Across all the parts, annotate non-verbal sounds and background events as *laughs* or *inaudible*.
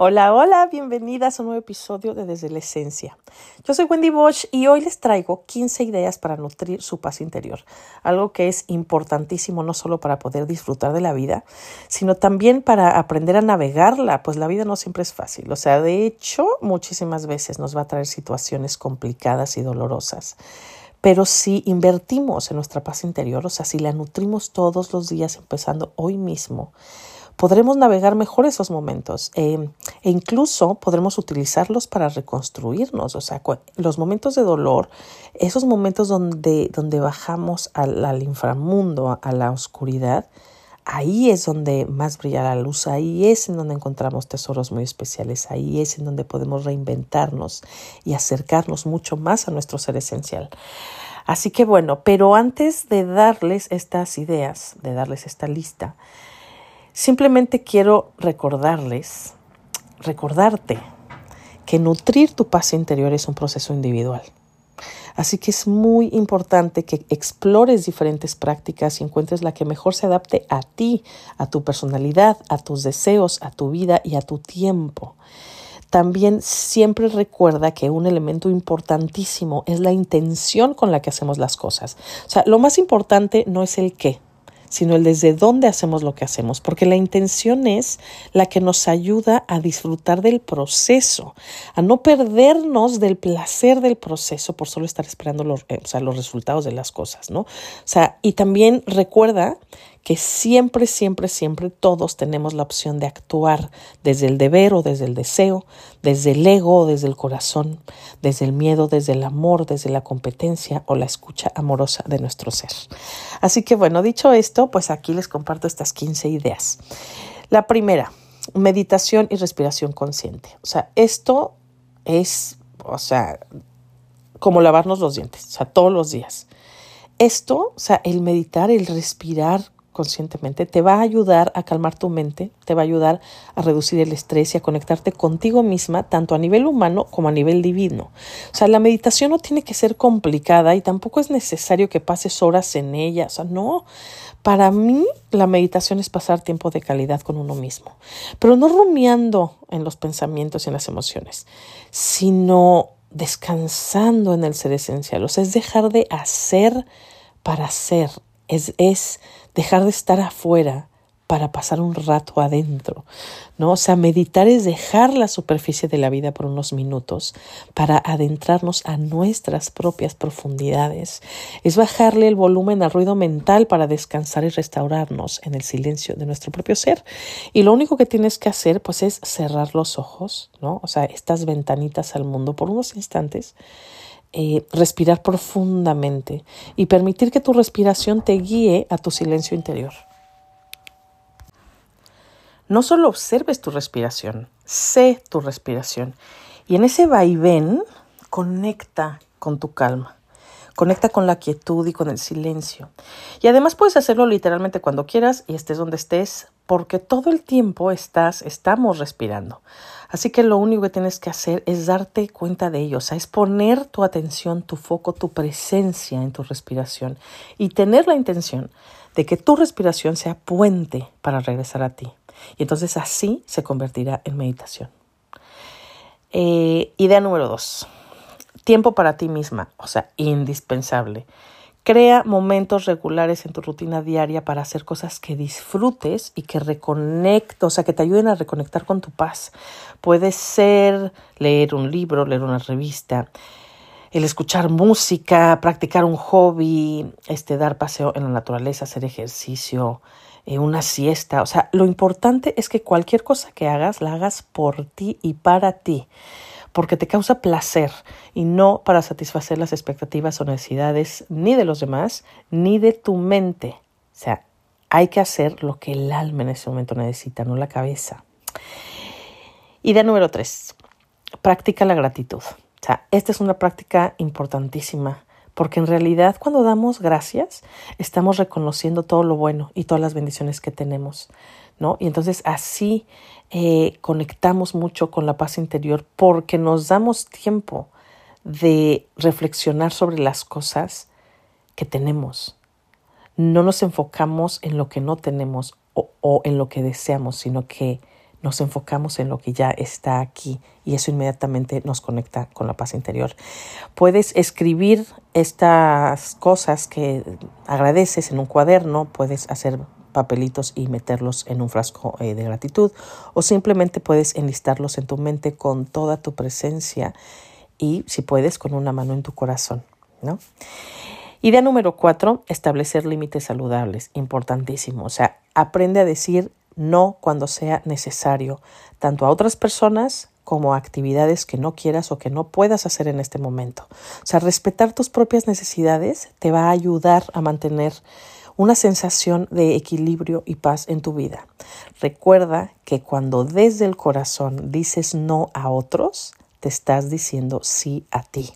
Hola, hola, bienvenidas a un nuevo episodio de Desde la Esencia. Yo soy Wendy Bosch y hoy les traigo 15 ideas para nutrir su paz interior, algo que es importantísimo no solo para poder disfrutar de la vida, sino también para aprender a navegarla, pues la vida no siempre es fácil. O sea, de hecho, muchísimas veces nos va a traer situaciones complicadas y dolorosas. Pero si invertimos en nuestra paz interior, o sea, si la nutrimos todos los días, empezando hoy mismo, podremos navegar mejor esos momentos eh, e incluso podremos utilizarlos para reconstruirnos. O sea, los momentos de dolor, esos momentos donde, donde bajamos al, al inframundo, a la oscuridad, ahí es donde más brilla la luz, ahí es en donde encontramos tesoros muy especiales, ahí es en donde podemos reinventarnos y acercarnos mucho más a nuestro ser esencial. Así que bueno, pero antes de darles estas ideas, de darles esta lista, Simplemente quiero recordarles, recordarte que nutrir tu paz interior es un proceso individual. Así que es muy importante que explores diferentes prácticas y encuentres la que mejor se adapte a ti, a tu personalidad, a tus deseos, a tu vida y a tu tiempo. También siempre recuerda que un elemento importantísimo es la intención con la que hacemos las cosas. O sea, lo más importante no es el qué, sino el desde dónde hacemos lo que hacemos, porque la intención es la que nos ayuda a disfrutar del proceso, a no perdernos del placer del proceso por solo estar esperando los, eh, los resultados de las cosas, ¿no? O sea, y también recuerda que siempre, siempre, siempre todos tenemos la opción de actuar desde el deber o desde el deseo, desde el ego desde el corazón, desde el miedo, desde el amor, desde la competencia o la escucha amorosa de nuestro ser. Así que bueno, dicho esto, pues aquí les comparto estas 15 ideas. La primera, meditación y respiración consciente. O sea, esto es, o sea, como lavarnos los dientes, o sea, todos los días. Esto, o sea, el meditar, el respirar conscientemente, te va a ayudar a calmar tu mente, te va a ayudar a reducir el estrés y a conectarte contigo misma, tanto a nivel humano como a nivel divino. O sea, la meditación no tiene que ser complicada y tampoco es necesario que pases horas en ella. O sea, no. Para mí, la meditación es pasar tiempo de calidad con uno mismo, pero no rumiando en los pensamientos y en las emociones, sino descansando en el ser esencial. O sea, es dejar de hacer para ser, es, es dejar de estar afuera para pasar un rato adentro, ¿no? O sea, meditar es dejar la superficie de la vida por unos minutos para adentrarnos a nuestras propias profundidades. Es bajarle el volumen al ruido mental para descansar y restaurarnos en el silencio de nuestro propio ser. Y lo único que tienes que hacer, pues, es cerrar los ojos, ¿no? O sea, estas ventanitas al mundo por unos instantes eh, respirar profundamente y permitir que tu respiración te guíe a tu silencio interior. No solo observes tu respiración, sé tu respiración. Y en ese vaivén, conecta con tu calma. Conecta con la quietud y con el silencio. Y además puedes hacerlo literalmente cuando quieras y estés donde estés, porque todo el tiempo estás, estamos respirando. Así que lo único que tienes que hacer es darte cuenta de ello, o sea, es poner tu atención, tu foco, tu presencia en tu respiración y tener la intención de que tu respiración sea puente para regresar a ti. Y entonces así se convertirá en meditación. Eh, idea número dos, tiempo para ti misma, o sea, indispensable. Crea momentos regulares en tu rutina diaria para hacer cosas que disfrutes y que reconecten, o sea, que te ayuden a reconectar con tu paz. Puede ser leer un libro, leer una revista, el escuchar música, practicar un hobby, este, dar paseo en la naturaleza, hacer ejercicio, eh, una siesta. O sea, lo importante es que cualquier cosa que hagas, la hagas por ti y para ti porque te causa placer y no para satisfacer las expectativas o necesidades ni de los demás ni de tu mente. O sea, hay que hacer lo que el alma en ese momento necesita, no la cabeza. Idea número tres, practica la gratitud. O sea, esta es una práctica importantísima porque en realidad cuando damos gracias estamos reconociendo todo lo bueno y todas las bendiciones que tenemos, ¿no? Y entonces así eh, conectamos mucho con la paz interior porque nos damos tiempo de reflexionar sobre las cosas que tenemos. No nos enfocamos en lo que no tenemos o, o en lo que deseamos, sino que nos enfocamos en lo que ya está aquí y eso inmediatamente nos conecta con la paz interior. Puedes escribir estas cosas que agradeces en un cuaderno, puedes hacer papelitos y meterlos en un frasco eh, de gratitud o simplemente puedes enlistarlos en tu mente con toda tu presencia y si puedes con una mano en tu corazón, ¿no? Idea número cuatro, establecer límites saludables, importantísimo. O sea, aprende a decir no cuando sea necesario, tanto a otras personas como a actividades que no quieras o que no puedas hacer en este momento. O sea, respetar tus propias necesidades te va a ayudar a mantener una sensación de equilibrio y paz en tu vida. Recuerda que cuando desde el corazón dices no a otros, te estás diciendo sí a ti.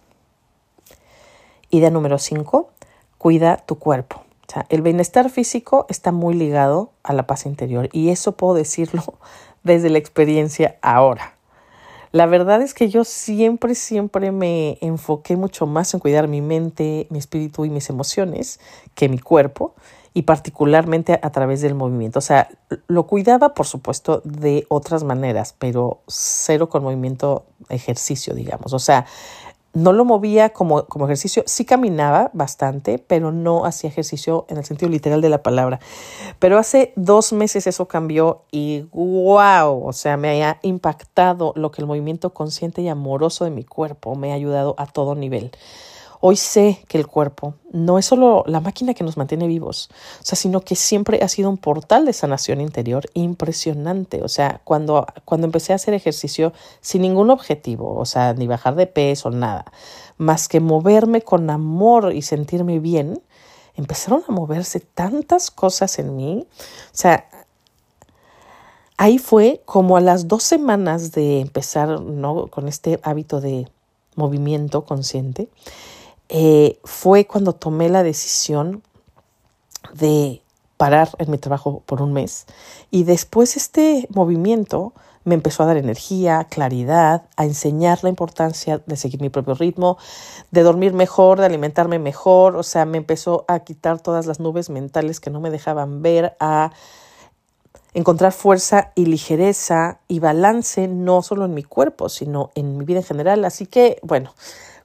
Idea número 5, cuida tu cuerpo. El bienestar físico está muy ligado a la paz interior y eso puedo decirlo *laughs* desde la experiencia ahora. La verdad es que yo siempre, siempre me enfoqué mucho más en cuidar mi mente, mi espíritu y mis emociones que mi cuerpo y particularmente a través del movimiento. O sea, lo cuidaba, por supuesto, de otras maneras, pero cero con movimiento ejercicio, digamos. O sea, no lo movía como, como ejercicio, sí caminaba bastante, pero no hacía ejercicio en el sentido literal de la palabra. Pero hace dos meses eso cambió y wow, o sea, me ha impactado lo que el movimiento consciente y amoroso de mi cuerpo me ha ayudado a todo nivel. Hoy sé que el cuerpo no es solo la máquina que nos mantiene vivos, o sea, sino que siempre ha sido un portal de sanación interior impresionante. O sea, cuando, cuando empecé a hacer ejercicio sin ningún objetivo, o sea, ni bajar de peso, nada, más que moverme con amor y sentirme bien, empezaron a moverse tantas cosas en mí. O sea, ahí fue como a las dos semanas de empezar ¿no? con este hábito de movimiento consciente eh, fue cuando tomé la decisión de parar en mi trabajo por un mes y después este movimiento me empezó a dar energía, claridad, a enseñar la importancia de seguir mi propio ritmo, de dormir mejor, de alimentarme mejor, o sea, me empezó a quitar todas las nubes mentales que no me dejaban ver, a encontrar fuerza y ligereza y balance no solo en mi cuerpo, sino en mi vida en general. Así que, bueno,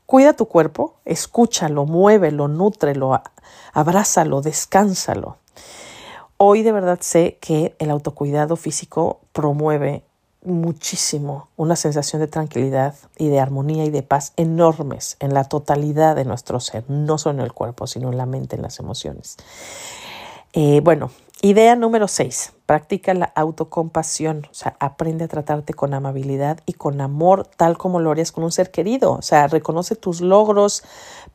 Cuida tu cuerpo, escúchalo, muévelo, nútrelo, abrázalo, descánsalo. Hoy de verdad sé que el autocuidado físico promueve muchísimo una sensación de tranquilidad y de armonía y de paz enormes en la totalidad de nuestro ser, no solo en el cuerpo, sino en la mente, en las emociones. Eh, bueno, Idea número 6. Practica la autocompasión, o sea, aprende a tratarte con amabilidad y con amor tal como lo harías con un ser querido, o sea, reconoce tus logros,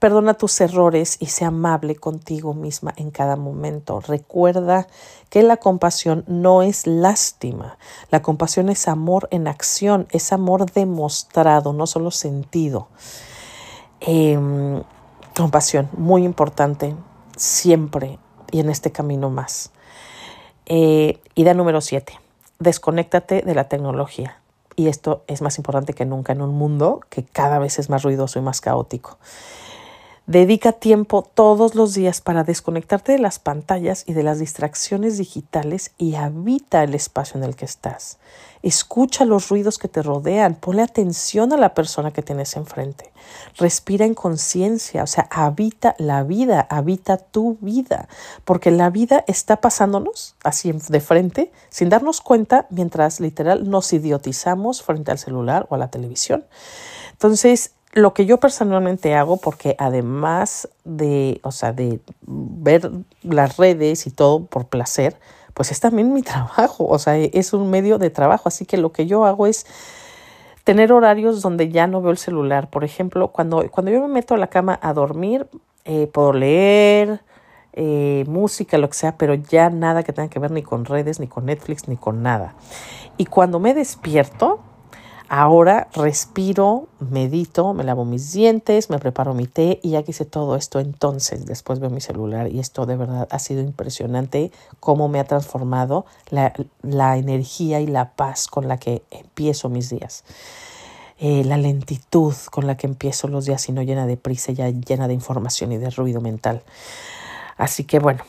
perdona tus errores y sea amable contigo misma en cada momento. Recuerda que la compasión no es lástima, la compasión es amor en acción, es amor demostrado, no solo sentido. Em, compasión, muy importante, siempre y en este camino más. Eh, idea número 7. Desconéctate de la tecnología. Y esto es más importante que nunca en un mundo que cada vez es más ruidoso y más caótico. Dedica tiempo todos los días para desconectarte de las pantallas y de las distracciones digitales y habita el espacio en el que estás. Escucha los ruidos que te rodean, ponle atención a la persona que tienes enfrente. Respira en conciencia, o sea, habita la vida, habita tu vida, porque la vida está pasándonos así de frente, sin darnos cuenta, mientras literal nos idiotizamos frente al celular o a la televisión. Entonces, lo que yo personalmente hago, porque además de, o sea, de ver las redes y todo por placer, pues es también mi *laughs* trabajo, o sea, es un medio de trabajo, así que lo que yo hago es tener horarios donde ya no veo el celular. Por ejemplo, cuando, cuando yo me meto a la cama a dormir, eh, puedo leer, eh, música, lo que sea, pero ya nada que tenga que ver ni con redes, ni con Netflix, ni con nada. Y cuando me despierto, Ahora respiro, medito, me lavo mis dientes, me preparo mi té y ya que todo esto, entonces después veo mi celular y esto de verdad ha sido impresionante cómo me ha transformado la, la energía y la paz con la que empiezo mis días. Eh, la lentitud con la que empiezo los días y no llena de prisa, ya llena de información y de ruido mental. Así que bueno,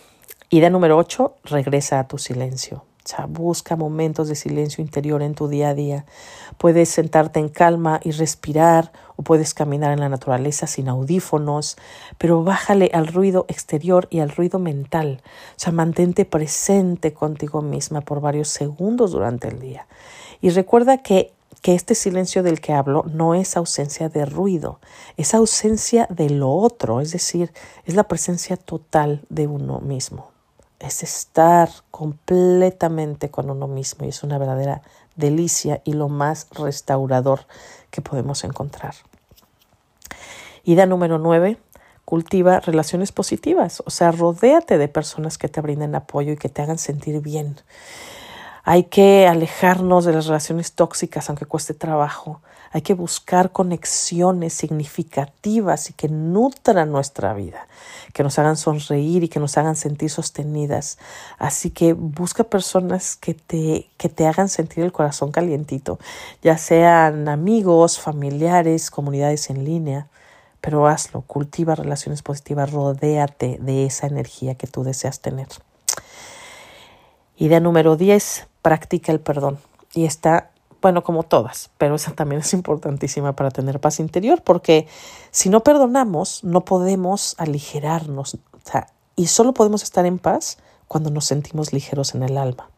idea número 8, regresa a tu silencio. O sea, busca momentos de silencio interior en tu día a día. Puedes sentarte en calma y respirar o puedes caminar en la naturaleza sin audífonos, pero bájale al ruido exterior y al ruido mental. O sea, mantente presente contigo misma por varios segundos durante el día. Y recuerda que que este silencio del que hablo no es ausencia de ruido, es ausencia de lo otro, es decir, es la presencia total de uno mismo es estar completamente con uno mismo y es una verdadera delicia y lo más restaurador que podemos encontrar. Idea número nueve, cultiva relaciones positivas, o sea, rodéate de personas que te brinden apoyo y que te hagan sentir bien. Hay que alejarnos de las relaciones tóxicas, aunque cueste trabajo. Hay que buscar conexiones significativas y que nutran nuestra vida, que nos hagan sonreír y que nos hagan sentir sostenidas. Así que busca personas que te, que te hagan sentir el corazón calientito, ya sean amigos, familiares, comunidades en línea pero hazlo, cultiva relaciones positivas, rodéate de esa energía que tú deseas tener. Idea número 10, practica el perdón. Y está, bueno, como todas, pero esa también es importantísima para tener paz interior, porque si no perdonamos, no podemos aligerarnos. y solo podemos estar en paz cuando nos sentimos ligeros en el alma.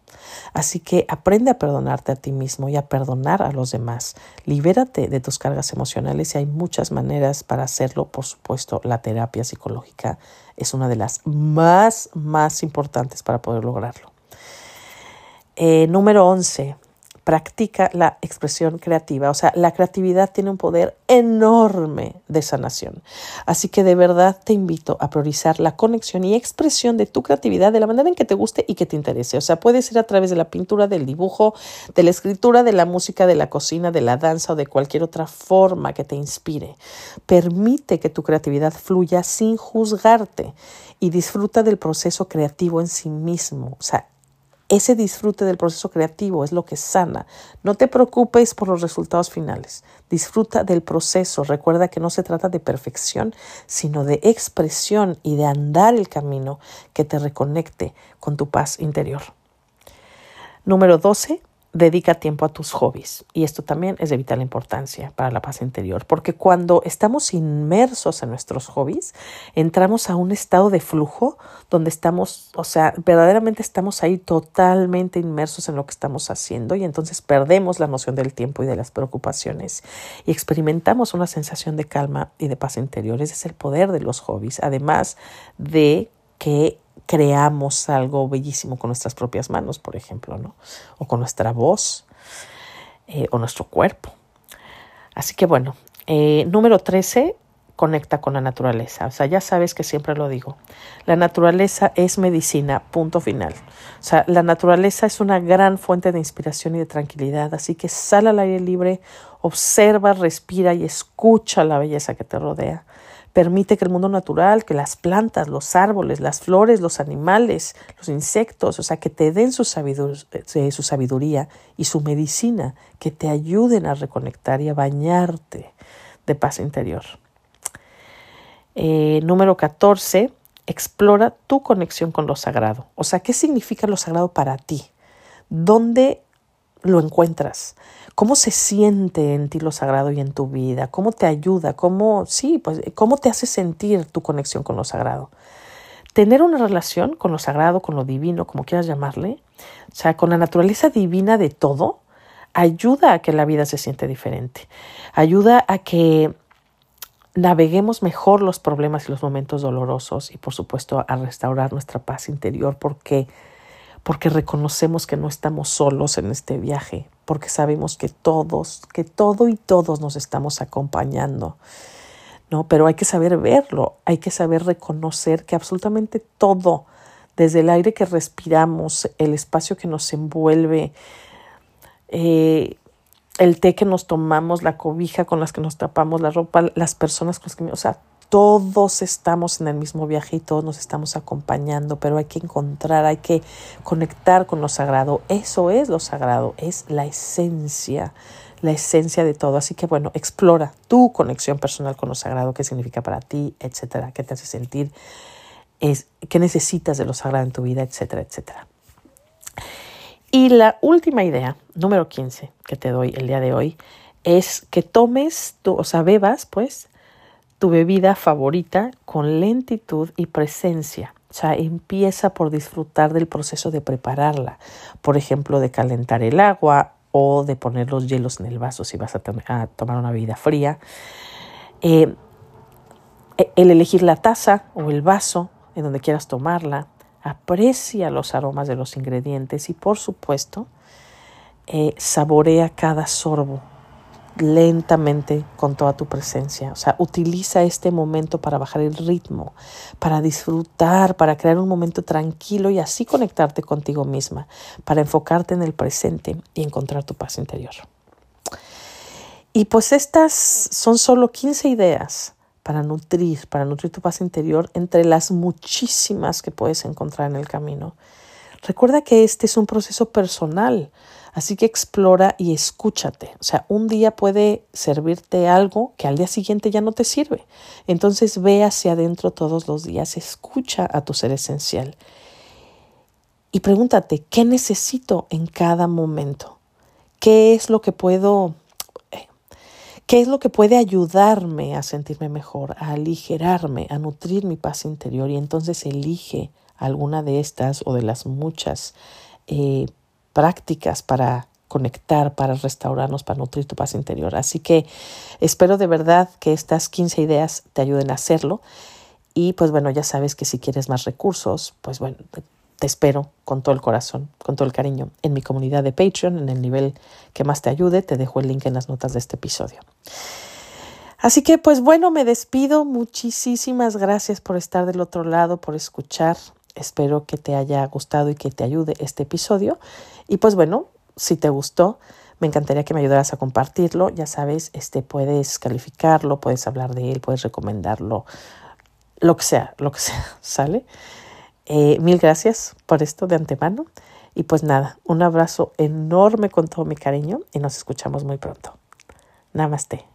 Así que aprende a perdonarte a ti mismo y a perdonar a los demás. Libérate de tus cargas emocionales y hay muchas maneras para hacerlo. Por supuesto, la terapia psicológica es una de las más, más importantes para poder lograrlo. Eh, número 11, practica la expresión creativa. O sea, la creatividad tiene un poder enorme de sanación. Así que de verdad te invito a priorizar la conexión y expresión de tu creatividad de la manera en que te guste y que te interese. O sea, puede ser a través de la pintura, del dibujo, de la escritura, de la música, de la cocina, de la danza o de cualquier otra forma que te inspire. Permite que tu creatividad fluya sin juzgarte y disfruta del proceso creativo en sí mismo. O sea, ese disfrute del proceso creativo es lo que sana. No te preocupes por los resultados finales. Disfruta del proceso. Recuerda que no se trata de perfección, sino de expresión y de andar el camino que te reconecte con tu paz interior. Número 12 dedica tiempo a tus hobbies. Y esto también es de vital importancia para la paz interior, porque cuando estamos inmersos en nuestros hobbies, entramos a un estado de flujo donde estamos, o sea, verdaderamente estamos ahí totalmente inmersos en lo que estamos haciendo y entonces perdemos la noción del tiempo y de las preocupaciones y experimentamos una sensación de calma y de paz interior. Ese es el poder de los hobbies, además de que creamos algo bellísimo con nuestras propias manos, por ejemplo, ¿no? O con nuestra voz eh, o nuestro cuerpo. Así que bueno, eh, número 13, conecta con la naturaleza. O sea, ya sabes que siempre lo digo. La naturaleza es medicina, punto final. O sea, la naturaleza es una gran fuente de inspiración y de tranquilidad. Así que sal al aire libre, observa, respira y escucha la belleza que te rodea. Permite que el mundo natural, que las plantas, los árboles, las flores, los animales, los insectos, o sea, que te den su sabiduría, eh, sabiduría y su medicina, que te ayuden a reconectar y a bañarte de paz interior. Eh, número 14, explora tu conexión con lo sagrado. O sea, ¿qué significa lo sagrado para ti? ¿Dónde lo encuentras? ¿Cómo se siente en ti lo sagrado y en tu vida? ¿Cómo te ayuda? ¿Cómo, sí, pues, cómo te hace sentir tu conexión con lo sagrado? Tener una relación con lo sagrado, con lo divino, como quieras llamarle, o sea, con la naturaleza divina de todo, ayuda a que la vida se siente diferente. Ayuda a que naveguemos mejor los problemas y los momentos dolorosos y por supuesto a restaurar nuestra paz interior porque porque reconocemos que no estamos solos en este viaje, porque sabemos que todos, que todo y todos nos estamos acompañando. ¿no? Pero hay que saber verlo, hay que saber reconocer que absolutamente todo, desde el aire que respiramos, el espacio que nos envuelve, eh, el té que nos tomamos, la cobija con las que nos tapamos, la ropa, las personas con las que, o sea, todos estamos en el mismo viaje y todos nos estamos acompañando, pero hay que encontrar, hay que conectar con lo sagrado. Eso es lo sagrado, es la esencia, la esencia de todo. Así que bueno, explora tu conexión personal con lo sagrado, qué significa para ti, etcétera, qué te hace sentir, es, qué necesitas de lo sagrado en tu vida, etcétera, etcétera. Y la última idea, número 15, que te doy el día de hoy, es que tomes, tu, o sea, bebas, pues, tu bebida favorita con lentitud y presencia. O sea, empieza por disfrutar del proceso de prepararla. Por ejemplo, de calentar el agua o de poner los hielos en el vaso si vas a, tomar una bebida fría. Eh, el elegir la taza o el vaso en donde quieras tomarla. Aprecia los aromas de los ingredientes y por supuesto eh, saborea cada sorbo lentamente con toda tu presencia. O sea, utiliza este momento para bajar el ritmo, para disfrutar, para crear un momento tranquilo y así conectarte contigo misma, para enfocarte en el presente y encontrar tu paz interior. Y pues estas son solo 15 ideas para nutrir, para nutrir tu paz interior entre las muchísimas que puedes encontrar en el camino. Recuerda que este es un proceso personal. Así que explora y escúchate. O sea, un día puede servirte algo que al día siguiente ya no te sirve. Entonces ve hacia adentro todos los días, escucha a tu ser esencial y pregúntate, ¿qué necesito en cada momento? ¿Qué es lo que puedo eh, ¿Qué es lo que puede ayudarme a sentirme mejor, a aligerarme, a nutrir mi paz interior? Y entonces elige alguna de estas o de las muchas eh, prácticas para conectar, para restaurarnos, para nutrir tu paz interior. Así que espero de verdad que estas 15 ideas te ayuden a hacerlo. Y pues bueno, ya sabes que si quieres más recursos, pues bueno, te espero con todo el corazón, con todo el cariño en mi comunidad de Patreon, en el nivel que más te ayude. Te dejo el link en las notas de este episodio. Así que pues bueno, me despido. Muchísimas gracias por estar del otro lado, por escuchar. Espero que te haya gustado y que te ayude este episodio. Y pues bueno, si te gustó, me encantaría que me ayudaras a compartirlo. Ya sabes, este puedes calificarlo, puedes hablar de él, puedes recomendarlo, lo que sea, lo que sea, *laughs* ¿sale? Eh, mil gracias por esto de antemano. Y pues nada, un abrazo enorme con todo mi cariño y nos escuchamos muy pronto. Namaste.